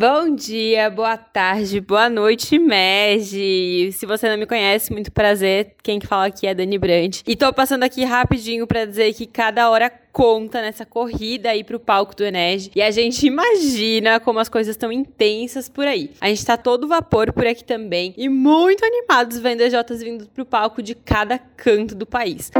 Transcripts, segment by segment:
Bom dia, boa tarde, boa noite, Meg. Se você não me conhece, muito prazer. Quem que fala aqui é Dani Brandt. E tô passando aqui rapidinho para dizer que cada hora conta nessa corrida aí pro palco do Enege. E a gente imagina como as coisas estão intensas por aí. A gente tá todo vapor por aqui também e muito animados vendo EJs vindo pro palco de cada canto do país.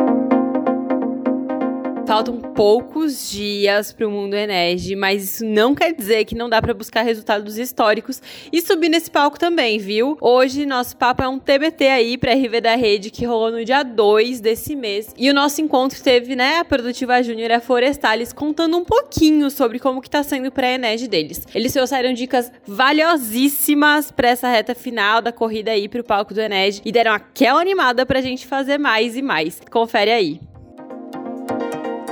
Faltam poucos dias para o mundo Enege, mas isso não quer dizer que não dá para buscar resultados históricos e subir nesse palco também, viu? Hoje nosso papo é um TBT aí para RV da Rede que rolou no dia 2 desse mês. E o nosso encontro teve, né, a Produtiva Júnior e a Forestales contando um pouquinho sobre como que tá sendo para a Enege deles. Eles trouxeram dicas valiosíssimas para essa reta final da corrida aí pro palco do Enege e deram aquela animada pra gente fazer mais e mais. Confere aí.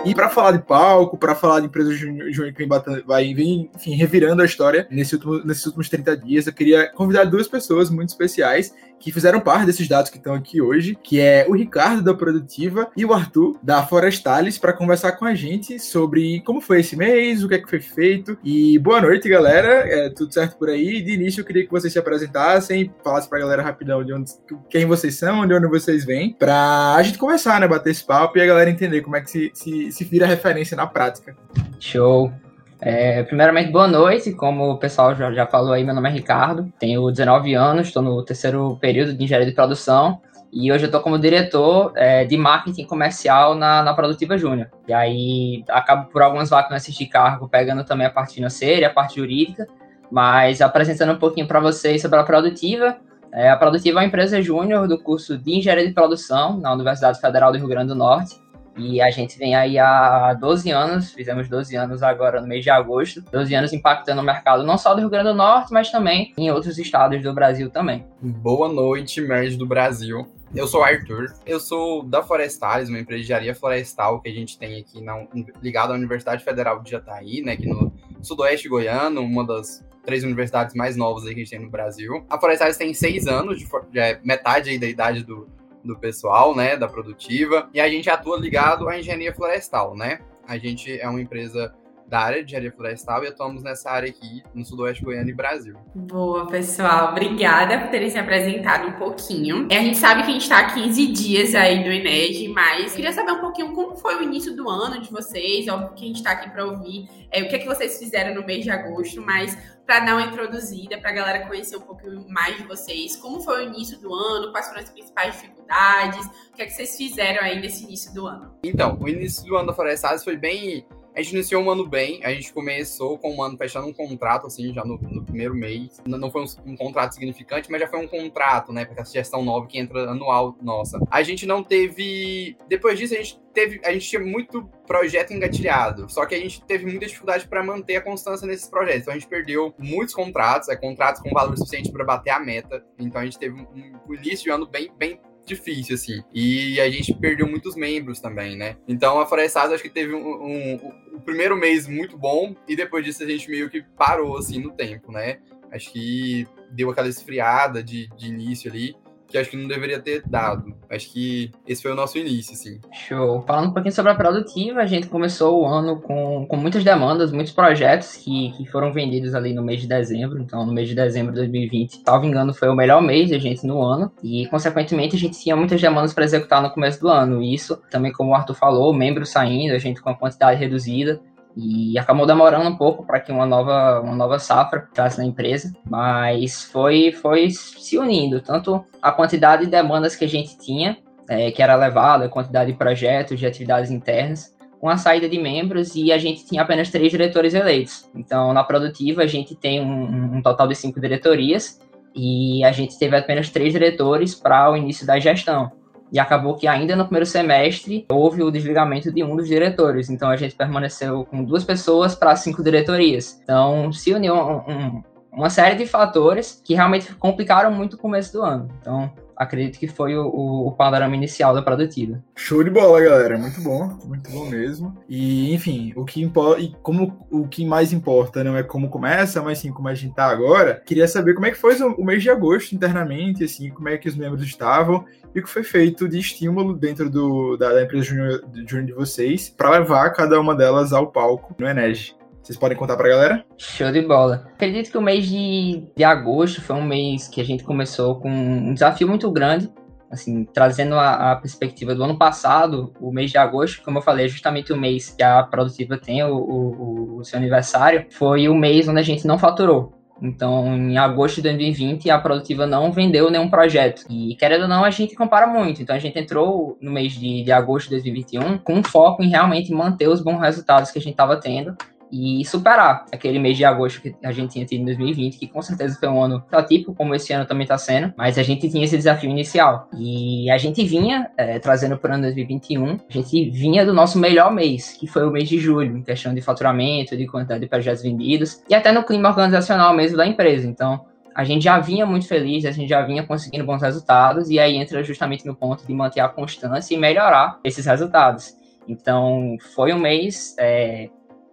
E para falar de palco, para falar de empresa júnior que vai, enfim, revirando a história nesse último, nesses últimos 30 dias, eu queria convidar duas pessoas muito especiais que fizeram parte desses dados que estão aqui hoje, que é o Ricardo da Produtiva e o Arthur da Forestales para conversar com a gente sobre como foi esse mês, o que é que foi feito. E boa noite, galera. É, tudo certo por aí? De início eu queria que vocês se apresentassem, falassem para a galera rapidão de onde, quem vocês são, de onde vocês vêm, para a gente começar, né, bater esse papo e a galera entender como é que se, se se vira referência na prática. Show. É, primeiramente, boa noite. Como o pessoal já, já falou aí, meu nome é Ricardo, tenho 19 anos, estou no terceiro período de engenharia de produção e hoje eu estou como diretor é, de marketing comercial na, na Produtiva Júnior. E aí acabo por algumas vacances de cargo pegando também a parte financeira a parte jurídica, mas apresentando um pouquinho para vocês sobre a Produtiva. É, a Produtiva é uma empresa júnior do curso de engenharia de produção na Universidade Federal do Rio Grande do Norte. E a gente vem aí há 12 anos, fizemos 12 anos agora no mês de agosto, 12 anos impactando o mercado não só do Rio Grande do Norte, mas também em outros estados do Brasil também. Boa noite, Merge do Brasil. Eu sou Arthur, eu sou da Forestales, uma empresa de engenharia florestal que a gente tem aqui na, ligada à Universidade Federal de Jataí, né, aqui no sudoeste goiano, uma das três universidades mais novas que a gente tem no Brasil. A Forestales tem seis anos, de, é metade da idade do, do pessoal, né, da produtiva, e a gente atua ligado à engenharia florestal, né? A gente é uma empresa da área de engenharia florestal e atuamos nessa área aqui no Sudoeste Goiano e Brasil. Boa, pessoal. Obrigada por terem se apresentado um pouquinho. É, a gente sabe que a gente está há 15 dias aí do Ened, mas queria saber um pouquinho como foi o início do ano de vocês. Óbvio que a gente está aqui para ouvir é, o que é que vocês fizeram no mês de agosto, mas para dar uma introduzida, para a galera conhecer um pouquinho mais de vocês, como foi o início do ano, quais foram as principais dificuldades, o que é que vocês fizeram aí nesse início do ano? Então, o início do ano da Florestas foi bem a gente iniciou um ano bem, a gente começou com um ano fechando um contrato, assim, já no, no primeiro mês. Não foi um, um, contrato significante, mas já foi um contrato, né? Porque a gestão nova que entra anual nossa. A gente não teve. Depois disso, a gente teve. A gente tinha muito projeto engatilhado. Só que a gente teve muita dificuldade para manter a constância nesses projetos. Então a gente perdeu muitos contratos, é, contratos com valor suficiente para bater a meta. Então a gente teve um, um início de ano bem, bem difícil, assim. E a gente perdeu muitos membros também, né? Então a Forestado acho que teve um, um, um, um, primeiro mês muito bom e depois disso a gente meio que parou, assim, no tempo, né? Acho que deu aquela esfriada de, de início ali que acho que não deveria ter dado. Acho que esse foi o nosso início, assim. Show. Falando um pouquinho sobre a produtiva, a gente começou o ano com, com muitas demandas, muitos projetos que, que foram vendidos ali no mês de dezembro. Então, no mês de dezembro de 2020, salvo engano, foi o melhor mês da gente no ano. E, consequentemente, a gente tinha muitas demandas para executar no começo do ano. E isso, também como o Arthur falou, membros saindo, a gente com a quantidade reduzida. E acabou demorando um pouco para que uma nova, uma nova safra entrasse na empresa, mas foi, foi se unindo, tanto a quantidade de demandas que a gente tinha, é, que era elevada, a quantidade de projetos, de atividades internas, com a saída de membros e a gente tinha apenas três diretores eleitos. Então, na produtiva, a gente tem um, um total de cinco diretorias e a gente teve apenas três diretores para o início da gestão. E acabou que ainda no primeiro semestre houve o desligamento de um dos diretores. Então a gente permaneceu com duas pessoas para cinco diretorias. Então se uniu um, um, uma série de fatores que realmente complicaram muito o começo do ano. Então acredito que foi o, o, o, panorama inicial da produtiva. Show de bola, galera. Muito bom, muito bom mesmo. E, enfim, o que importa, e como o que mais importa não é como começa, mas sim como a gente tá agora, queria saber como é que foi o, mês de agosto internamente, assim, como é que os membros estavam e o que foi feito de estímulo dentro do, da, da empresa júnior de vocês para levar cada uma delas ao palco no Enege. Vocês podem contar pra galera? Show de bola. Acredito que o mês de, de agosto foi um mês que a gente começou com um desafio muito grande, assim, trazendo a, a, perspectiva do ano passado, o mês de agosto, como eu falei, é justamente o mês que a Produtiva tem o, o, o seu aniversário, foi o mês onde a gente não faturou. Então, em agosto de 2020, a Produtiva não vendeu nenhum projeto. E, querendo ou não, a gente compara muito. Então, a gente entrou no mês de, de agosto de 2021 com foco em realmente manter os bons resultados que a gente estava tendo e superar aquele mês de agosto que a gente tinha tido em 2020, que com certeza foi um ano atípico, como esse ano também está sendo, mas a gente tinha esse desafio inicial. E a gente vinha, é, trazendo para o ano 2021, a gente vinha do nosso melhor mês, que foi o mês de julho, em questão de faturamento, de quantidade de projetos vendidos, e até no clima organizacional mesmo da empresa. Então, a gente já vinha muito feliz, a gente já vinha conseguindo bons resultados, e aí entra justamente no ponto de manter a constância e melhorar esses resultados. Então, foi um mês é,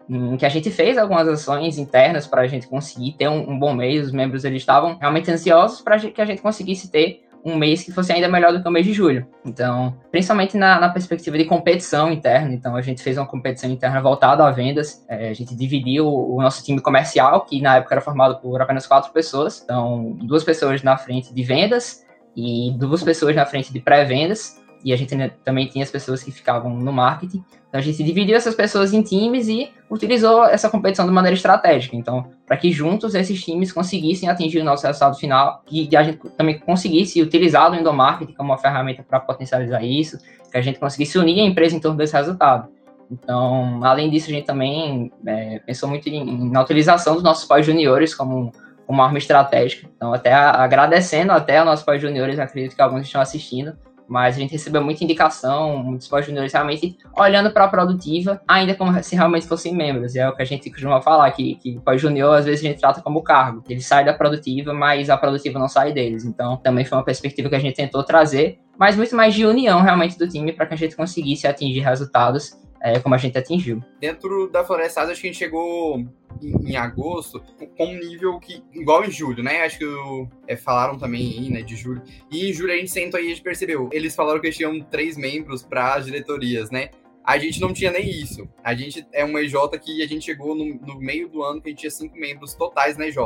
em que a gente fez algumas ações internas para a gente conseguir ter um, um, bom mês. Os membros eles estavam realmente ansiosos para que a gente conseguisse ter um mês que fosse ainda melhor do que o mês de julho. Então, principalmente na, na perspectiva de competição interna. Então, a gente fez uma competição interna voltada a vendas. É, a gente dividiu o, nosso time comercial, que na época era formado por apenas quatro pessoas. Então, duas pessoas na frente de vendas e duas pessoas na frente de pré-vendas e a gente também tinha as pessoas que ficavam no marketing. Então a gente dividiu essas pessoas em times e utilizou essa competição de maneira estratégica. Então, para que juntos esses times conseguissem atingir o nosso resultado final e que a gente também conseguisse utilizar o endomarketing como uma ferramenta para potencializar isso, que a gente conseguisse unir a empresa em torno desse resultado. Então, além disso, a gente também é, pensou muito em, na utilização dos nossos pós-juniores como uma arma estratégica. Então, até agradecendo até aos nossos pós-juniores, acredito que alguns estão assistindo, mas a gente recebeu muita indicação, muitos pós-juniores realmente olhando para a produtiva, ainda como se realmente fossem membros. É o que a gente costuma falar, que, que pós-junior às vezes a gente trata como cargo. Eles saem da produtiva, mas a produtiva não sai deles. Então também foi uma perspectiva que a gente tentou trazer, mas muito mais de união realmente do time para que a gente conseguisse atingir resultados é, como a gente atingiu. Dentro da Florestada, acho que a gente chegou em, em, agosto com um nível que, igual em julho, né? Acho que é, falaram também né, de julho. E em julho a gente sentou aí e a gente percebeu. Eles falaram que eles tinham três membros para as diretorias, né? A gente não tinha nem isso. A gente é uma EJ que a gente chegou no, no meio do ano que a gente tinha cinco membros totais na EJ.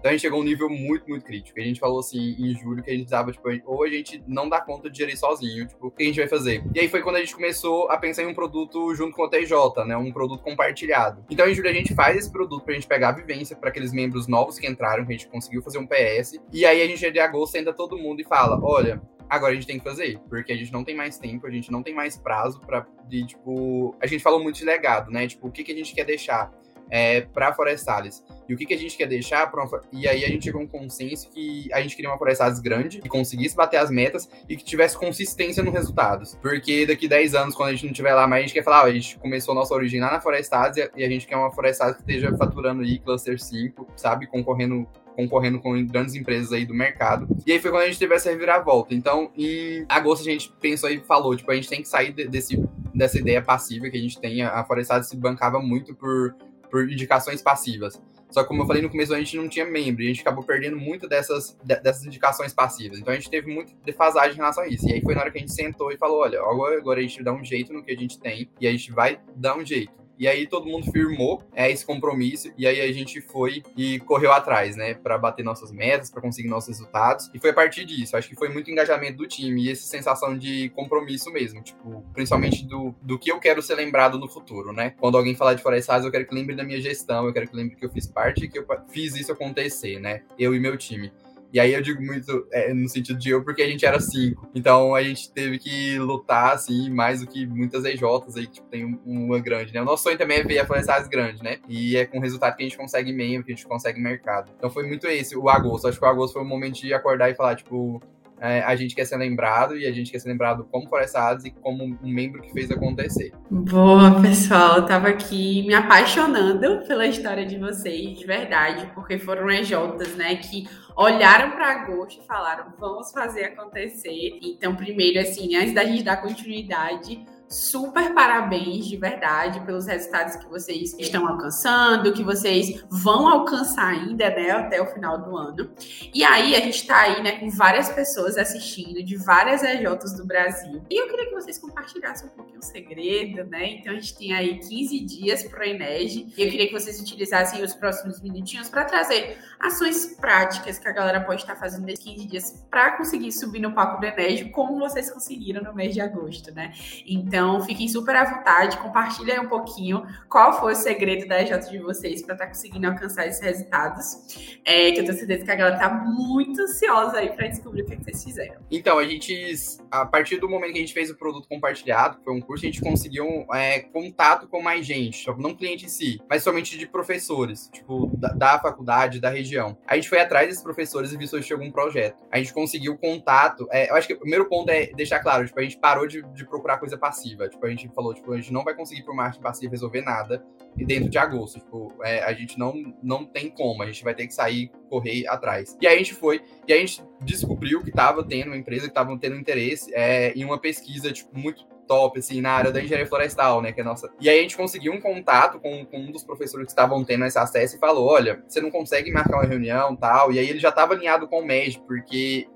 Então a gente chegou a um nível muito, muito crítico. A gente falou assim em julho que a gente precisava, tipo, ou a gente não dá conta de gerir sozinho, tipo, o que a gente vai fazer? E aí foi quando a gente começou a pensar em um produto junto com o TJ, né? Um produto compartilhado. Então em julho a gente faz esse produto pra gente pegar a vivência para aqueles membros novos que entraram, que a gente conseguiu fazer um PS. E aí a gente de agosto senta todo mundo e fala: olha, agora a gente tem que fazer, porque a gente não tem mais tempo, a gente não tem mais prazo para de tipo, a gente falou muito de legado, né? Tipo, o que que a gente quer deixar? É, para Forestales. E o que, que a gente quer deixar uma, E aí a gente chegou a um consenso que a gente queria uma Forestales grande, que conseguisse bater as metas e que tivesse consistência nos resultados. Porque daqui 10 anos, quando a gente não estiver lá, mais a gente quer falar, ó, a gente começou nossa origem lá na Forestales e a gente quer uma Forestales que esteja faturando aí Cluster 5, sabe? Concorrendo concorrendo com grandes empresas aí do mercado. E aí foi quando a gente teve essa reviravolta. Então, em agosto a gente pensou e falou, tipo, a gente tem que sair desse, dessa ideia passiva que a gente tem. A Forestado se bancava muito por por indicações passivas. Só que, como eu falei no começo, a gente não tinha membro, e a gente acabou perdendo muito dessas, dessas indicações passivas. Então a gente teve muita defasagem em relação a isso. E aí foi na hora que a gente sentou e falou: olha, agora, agora a gente dá um jeito no que a gente tem, e a gente vai dar um jeito. E aí todo mundo firmou é, esse compromisso e aí a gente foi e correu atrás, né, para bater nossas metas, para conseguir nossos resultados. E foi a partir disso. Acho que foi muito engajamento do time e essa sensação de compromisso mesmo, tipo, principalmente do, do que eu quero ser lembrado no futuro, né? Quando alguém falar de Florestais, eu quero que lembre da minha gestão, eu quero que lembre que eu fiz parte e que eu fiz isso acontecer, né? Eu e meu time. E aí eu digo muito é, no sentido de eu, porque a gente era cinco. Então a gente teve que lutar, assim, mais do que muitas EJs aí, tipo, tem uma grande, né? O nosso sonho também é ver a Florestais grande, né? E é com o resultado que a gente consegue meio, que a gente consegue mercado. Então foi muito esse, o agosto. Acho que o agosto foi o momento de acordar e falar, tipo, é, a gente quer ser lembrado e a gente quer ser lembrado como Forestados e como um membro que fez acontecer. Boa, pessoal. Eu tava aqui me apaixonando pela história de vocês, de verdade, porque foram EJs, né, que olharam para agosto e falaram, vamos fazer acontecer. Então, primeiro, assim, antes da gente dar continuidade, super parabéns de verdade pelos resultados que vocês estão alcançando, que vocês vão alcançar ainda, né, até o final do ano. E aí a gente tá aí, né, com várias pessoas assistindo de várias EJs do Brasil. E eu queria que vocês compartilhassem um pouquinho o segredo, né? Então a gente tem aí 15 dias pro Ened e eu queria que vocês utilizassem os próximos minutinhos para trazer ações práticas que a galera pode estar fazendo nesses 15 dias para conseguir subir no palco do Ened, como vocês conseguiram no mês de agosto, né? Então, fiquem super à vontade, compartilhem um pouquinho qual foi o segredo da EJ de vocês para estar tá conseguindo alcançar esses resultados. É, que eu tenho certeza que a galera tá muito ansiosa aí para descobrir o que, é que vocês fizeram. Então, a gente, a partir do momento que a gente fez o produto compartilhado, foi um curso, a gente conseguiu é, contato com mais gente, não cliente em si, mas somente de professores, tipo, da, da faculdade, da região. A gente foi atrás desses professores e viu se existia algum projeto. A gente conseguiu contato. É, eu acho que o primeiro ponto é deixar claro, tipo, a gente parou de, de procurar coisa passiva. Tipo, a gente falou, tipo, a gente não vai conseguir por marketing passivo resolver nada dentro de agosto. Tipo, é, a gente não, não tem como, a gente vai ter que sair, correr atrás. E aí a gente foi, e a gente descobriu que estava tendo uma empresa que estava tendo interesse é, em uma pesquisa, tipo, muito top, assim, na área da engenharia florestal, né? Que é nossa. E aí a gente conseguiu um contato com, com um dos professores que estavam tendo esse acesso e falou: olha, você não consegue marcar uma reunião tal. E aí ele já estava alinhado com o MED, porque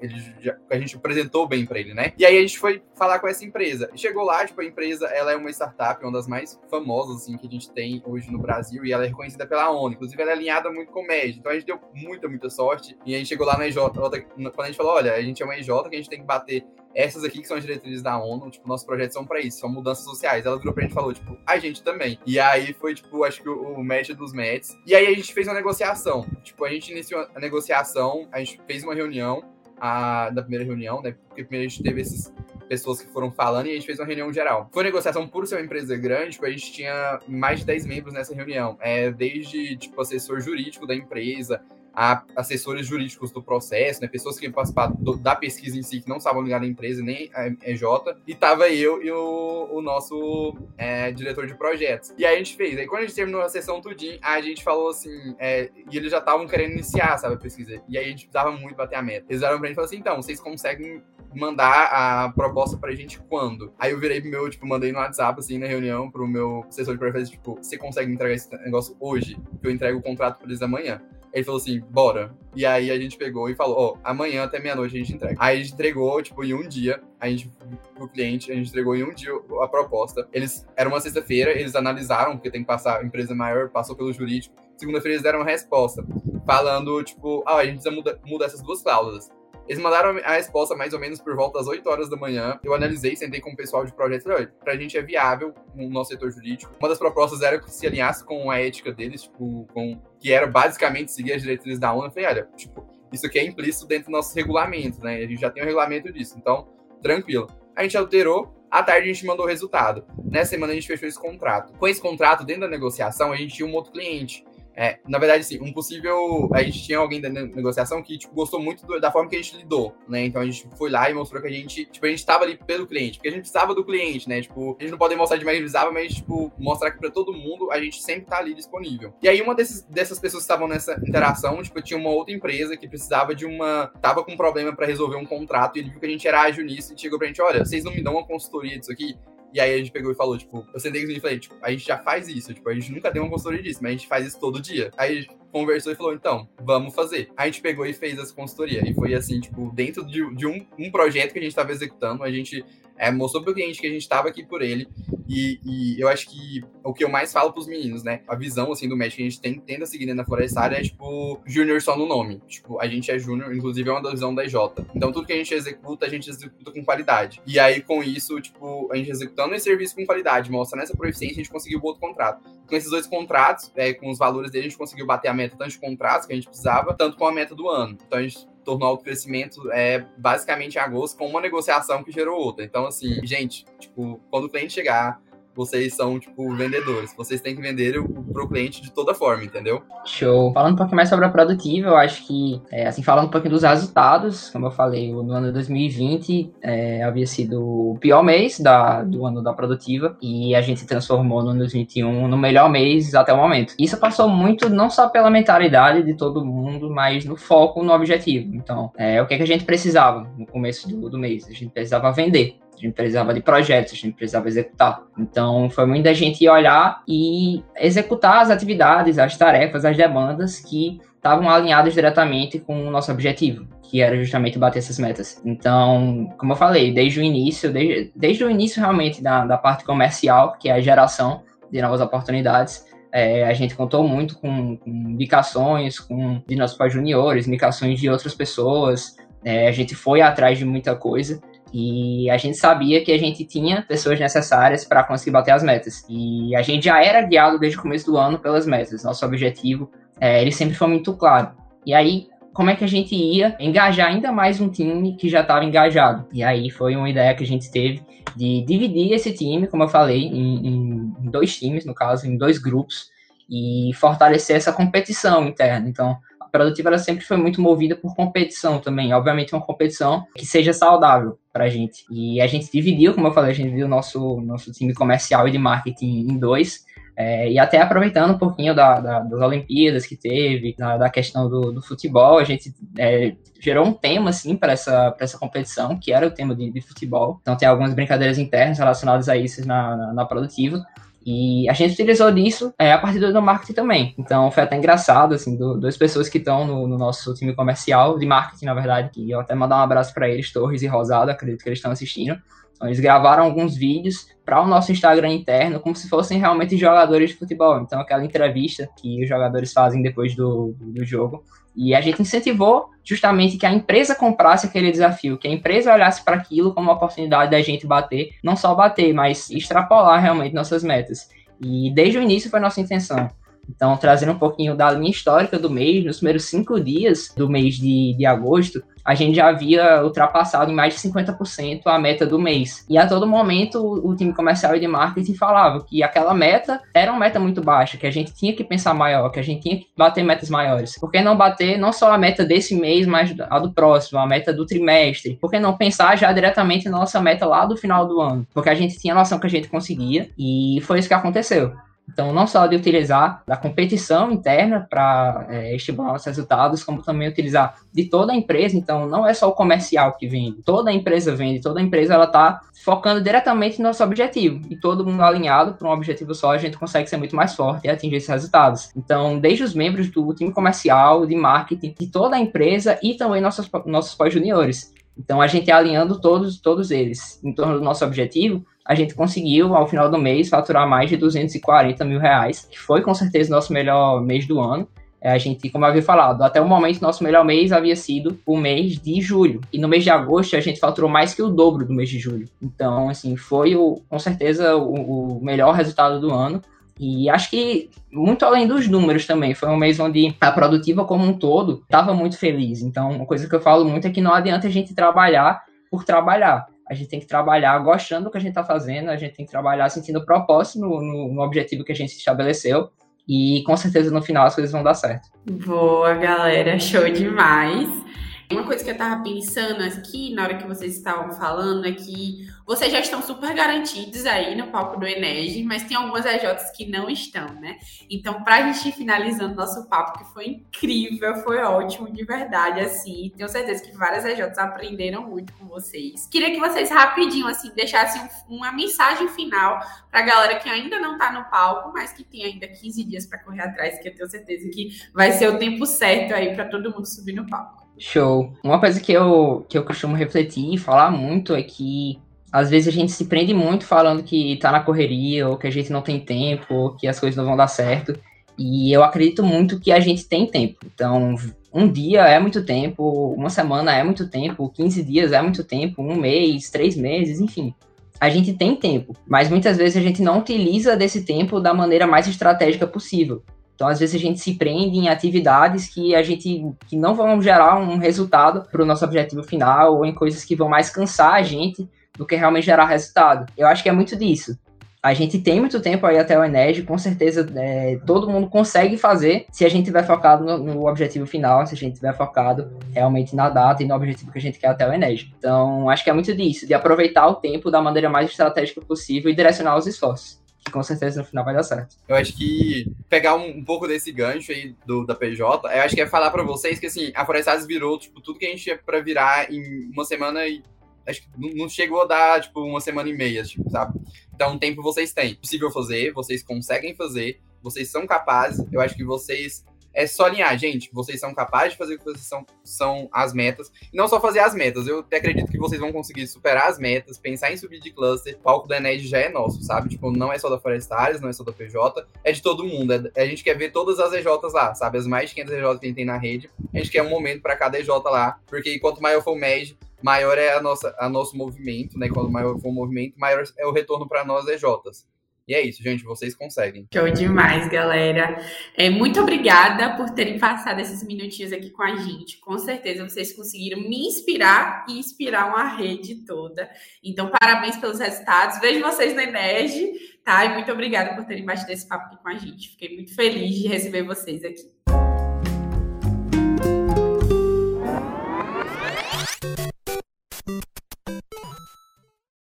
já, a gente apresentou bem para ele, né? E aí a gente foi falar com essa empresa. Chegou lá, tipo, a empresa ela é uma startup, uma das mais famosas, assim, que a gente tem hoje no Brasil, e ela é reconhecida pela ONU. Inclusive, ela é alinhada muito com o MED. Então a gente deu muita, muita sorte. E a gente chegou lá na EJ, quando a gente falou: olha, a gente é uma EJ que a gente tem que bater essas aqui que são as diretrizes da ONU, tipo, nossos projetos são para isso, são mudanças sociais. Ela virou pra gente e falou, tipo, a gente também. E aí foi, tipo, acho que o, o match dos matches. E aí a gente fez uma negociação. Tipo, a gente iniciou a negociação, a gente fez uma reunião, a, da primeira reunião, né? Porque primeiro a gente teve essas pessoas que foram falando e a gente fez uma reunião geral. Foi negociação por ser uma empresa grande, tipo, a gente tinha mais de 10 membros nessa reunião. É, desde, tipo, assessor jurídico da empresa, a assessores jurídicos do processo, né, pessoas que participaram da pesquisa em si, que não estavam ligadas à empresa, nem à EJ, e tava eu e o, o nosso é, diretor de projetos. E aí a gente fez. Aí quando a gente terminou a sessão tudinho, a gente falou assim, é, e eles já estavam querendo iniciar, sabe, a pesquisa. E aí a gente precisava muito bater a meta. Eles olharam pra gente e falaram assim, então, vocês conseguem mandar a proposta pra gente quando? Aí eu virei pro meu, tipo, mandei no WhatsApp, assim, na reunião, pro meu assessor de projetos, tipo, você consegue entregar esse negócio hoje? Que eu entrego o contrato pra eles amanhã. Ele falou assim, bora. E aí a gente pegou e falou, ó, oh, amanhã até meia-noite a gente entrega. Aí a gente entregou, tipo, em um dia, a gente, pro cliente, a gente entregou em um dia a proposta. Eles, era uma sexta-feira, eles analisaram, porque tem que passar, empresa maior passou pelo jurídico. Segunda-feira eles deram uma resposta, falando, tipo, ah, a gente precisa mudar, mudar essas duas cláusulas. Eles mandaram a resposta mais ou menos por volta das 8 horas da manhã. Eu analisei, sentei com o pessoal de projeto e falei, pra gente é viável no nosso setor jurídico. Uma das propostas era que se alinhasse com a ética deles, tipo, com que era basicamente seguir as diretrizes da ONU. Eu falei, olha, tipo, isso aqui é implícito dentro do nosso regulamento, né? A gente já tem um regulamento disso, então, tranquilo. A gente alterou, à tarde a gente mandou o resultado. Nessa semana a gente fechou esse contrato. Com esse contrato, dentro da negociação, a gente tinha um outro cliente é, na verdade, sim, um possível. A gente tinha alguém da negociação que tipo, gostou muito do, da forma que a gente lidou, né? Então a gente foi lá e mostrou que a gente, tipo, a gente tava ali pelo cliente, porque a gente precisava do cliente, né? Tipo, a gente não pode mostrar de precisava, mas, tipo, mostrar que pra todo mundo a gente sempre tá ali disponível. E aí, uma desses, dessas pessoas que estavam nessa interação, tipo, tinha uma outra empresa que precisava de uma. tava com um problema para resolver um contrato e ele viu que a gente era ágil nisso e chegou pra gente: olha, vocês não me dão uma consultoria disso aqui? E aí a gente pegou e falou, tipo, eu sentei com e falei, tipo, a gente já faz isso, tipo, a gente nunca deu uma consultoria disso, mas a gente faz isso todo dia. Aí a gente conversou e falou, então, vamos fazer. A gente pegou e fez essa consultoria. E foi assim, tipo, dentro de, de um, um projeto que a gente estava executando, a gente é, mostrou pro cliente que a gente estava aqui por ele. E, e, eu acho que o que eu mais falo pros meninos, né? A visão, assim, do médico que a gente tem, tenta seguir dentro da florestária é, tipo, júnior só no nome. Tipo, a gente é júnior, inclusive é uma da visão da IJ. Então, tudo que a gente executa, a gente executa com qualidade. E aí, com isso, tipo, a gente executando esse serviço com qualidade, mostrando essa proficiência, a gente conseguiu o outro contrato. Com esses dois contratos, é, com os valores dele, a gente conseguiu bater a meta tanto de contratos que a gente precisava, tanto com a meta do ano. Então, a gente tornou o crescimento é, basicamente em agosto com uma negociação que gerou outra. Então, assim, gente, tipo, quando o cliente chegar, vocês são, tipo, vendedores. Vocês têm que vender pro cliente de toda forma, entendeu? Show. Falando um pouquinho mais sobre a produtiva, eu acho que, é, assim, falando um pouquinho dos resultados, como eu falei, no ano de 2020 é, havia sido o pior mês da, do ano da produtiva e a gente transformou no ano 2021 no melhor mês até o momento. Isso passou muito não só pela mentalidade de todo mundo, mas no foco no objetivo. Então, é, o que, é que a gente precisava no começo do, do mês? A gente precisava vender. A gente precisava de projetos, a gente precisava executar. Então, foi muito da gente olhar e executar as atividades, as tarefas, as demandas que estavam alinhadas diretamente com o nosso objetivo, que era justamente bater essas metas. Então, como eu falei, desde o início, desde, desde o início realmente da, da parte comercial, que é a geração de novas oportunidades, é, a gente contou muito com, com indicações com, de nossos pais juniores, indicações de outras pessoas, é, a gente foi atrás de muita coisa e a gente sabia que a gente tinha pessoas necessárias para conseguir bater as metas. E a gente já era guiado desde o começo do ano pelas metas. Nosso objetivo, é, ele sempre foi muito claro. E aí, como é que a gente ia engajar ainda mais um time que já estava engajado? E aí foi uma ideia que a gente teve de dividir esse time, como eu falei, em, em dois times, no caso, em dois grupos, e fortalecer essa competição interna. Então, produtiva ela sempre foi muito movida por competição também. Obviamente, uma competição que seja saudável para a gente. E a gente dividiu, como eu falei, a gente dividiu o nosso, nosso time comercial e de marketing em dois. É, e até aproveitando um pouquinho da, da, das Olimpíadas que teve, da, da questão do, do, futebol, a gente é, gerou um tema assim para essa, essa competição, que era o tema de, de, futebol. Então tem algumas brincadeiras internas relacionadas a isso na, na, na produtiva. E a gente utilizou disso é, a partir do marketing também. Então foi até engraçado, assim, do, duas pessoas que estão no, no, nosso time comercial, de marketing, na verdade, que eu até mandar um abraço para eles, Torres e Rosado, acredito que eles estão assistindo. Então, eles gravaram alguns vídeos para o nosso Instagram interno, como se fossem realmente jogadores de futebol. Então, aquela entrevista que os jogadores fazem depois do, do, do jogo. E a gente incentivou justamente que a empresa comprasse aquele desafio, que a empresa olhasse para aquilo como uma oportunidade da gente bater, não só bater, mas extrapolar realmente nossas metas. E desde o início foi nossa intenção. Então, trazendo um pouquinho da linha histórica do mês, nos primeiros cinco dias do mês de, de agosto, a gente já havia ultrapassado em mais de 50% a meta do mês. E a todo momento o time comercial e de marketing falava que aquela meta era uma meta muito baixa, que a gente tinha que pensar maior, que a gente tinha que bater metas maiores. Por que não bater não só a meta desse mês, mas a do próximo, a meta do trimestre? Por que não pensar já diretamente na nossa meta lá do final do ano? Porque a gente tinha noção que a gente conseguia e foi isso que aconteceu. Então, não só de utilizar da competição interna para é, estimular os resultados, como também utilizar de toda a empresa. Então, não é só o comercial que vende, toda a empresa vende, toda a empresa ela está focando diretamente no nosso objetivo. E todo mundo alinhado para um objetivo só, a gente consegue ser muito mais forte e atingir esses resultados. Então, desde os membros do time comercial, de marketing, de toda a empresa e também nossos, nossos pós-juniores. Então, a gente é alinhando todos, todos eles em torno do nosso objetivo, a gente conseguiu, ao final do mês, faturar mais de 240 mil reais, que foi com certeza o nosso melhor mês do ano. É, a gente, como eu havia falado, até o momento, nosso melhor mês havia sido o mês de julho. E no mês de agosto, a gente faturou mais que o dobro do mês de julho. Então, assim, foi o, com certeza o, o melhor resultado do ano. E acho que muito além dos números também, foi um mês onde a produtiva como um todo estava muito feliz. Então, uma coisa que eu falo muito é que não adianta a gente trabalhar por trabalhar a gente tem que trabalhar gostando do que a gente está fazendo, a gente tem que trabalhar sentindo propósito no, no, no, objetivo que a gente estabeleceu. E com certeza no final as coisas vão dar certo. Boa, galera, show demais. Uma coisa que eu tava pensando aqui na hora que vocês estavam falando é que vocês já estão super garantidos aí no palco do Enege, mas tem algumas EJs que não estão, né? Então, pra gente ir finalizando nosso papo, que foi incrível, foi ótimo, de verdade, assim. Tenho certeza que várias EJs aprenderam muito com vocês. Queria que vocês rapidinho, assim, deixassem uma mensagem final pra galera que ainda não tá no palco, mas que tem ainda 15 dias para correr atrás, que eu tenho certeza que vai ser o tempo certo aí para todo mundo subir no palco. Show. Uma coisa que eu, que eu costumo refletir e falar muito é que às vezes a gente se prende muito falando que tá na correria, ou que a gente não tem tempo, ou que as coisas não vão dar certo. E eu acredito muito que a gente tem tempo. Então, um dia é muito tempo, uma semana é muito tempo, 15 dias é muito tempo, um mês, três meses, enfim. A gente tem tempo, mas muitas vezes a gente não utiliza desse tempo da maneira mais estratégica possível. Então, às vezes, a gente se prende em atividades que a gente que não vão gerar um resultado para o nosso objetivo final, ou em coisas que vão mais cansar a gente do que realmente gerar resultado. Eu acho que é muito disso. A gente tem muito tempo aí até o Ened, com certeza é, todo mundo consegue fazer se a gente tiver focado no, no, objetivo final, se a gente tiver focado realmente na data e no objetivo que a gente quer até o Ened. Então, acho que é muito disso, de aproveitar o tempo da maneira mais estratégica possível e direcionar os esforços que com certeza no final vai dar certo. Eu acho que pegar um, um pouco desse gancho aí do, da PJ, eu acho que é falar para vocês que assim, a Forestados virou tipo, tudo que a gente tinha para virar em uma semana e acho que não chegou a dar, tipo, uma semana e meia, tipo, sabe? Então, tempo vocês têm. É possível fazer, vocês conseguem fazer, vocês são capazes. Eu acho que vocês é só alinhar, gente. Vocês são capazes de fazer o que vocês são, são as metas. E não só fazer as metas. Eu até acredito que vocês vão conseguir superar as metas, pensar em subir de cluster. O palco da Ened já é nosso, sabe? Tipo, não é só da Forestares, não é só da PJ, é de todo mundo. É, a gente quer ver todas as EJs lá, sabe? As mais de 500 EJs que a gente tem na rede. A gente quer um momento para cada EJ lá, porque quanto maior for o MED, maior é a nossa, a nosso movimento, né? Quanto maior for o movimento, maior é o retorno para nós EJs. E é isso, gente, vocês conseguem. Show demais, galera. É, muito obrigada por terem passado esses minutinhos aqui com a gente. Com certeza vocês conseguiram me inspirar e inspirar uma rede toda. Então, parabéns pelos resultados. Vejo vocês na Energy, tá? E muito obrigada por terem batido esse papo aqui com a gente. Fiquei muito feliz de receber vocês aqui.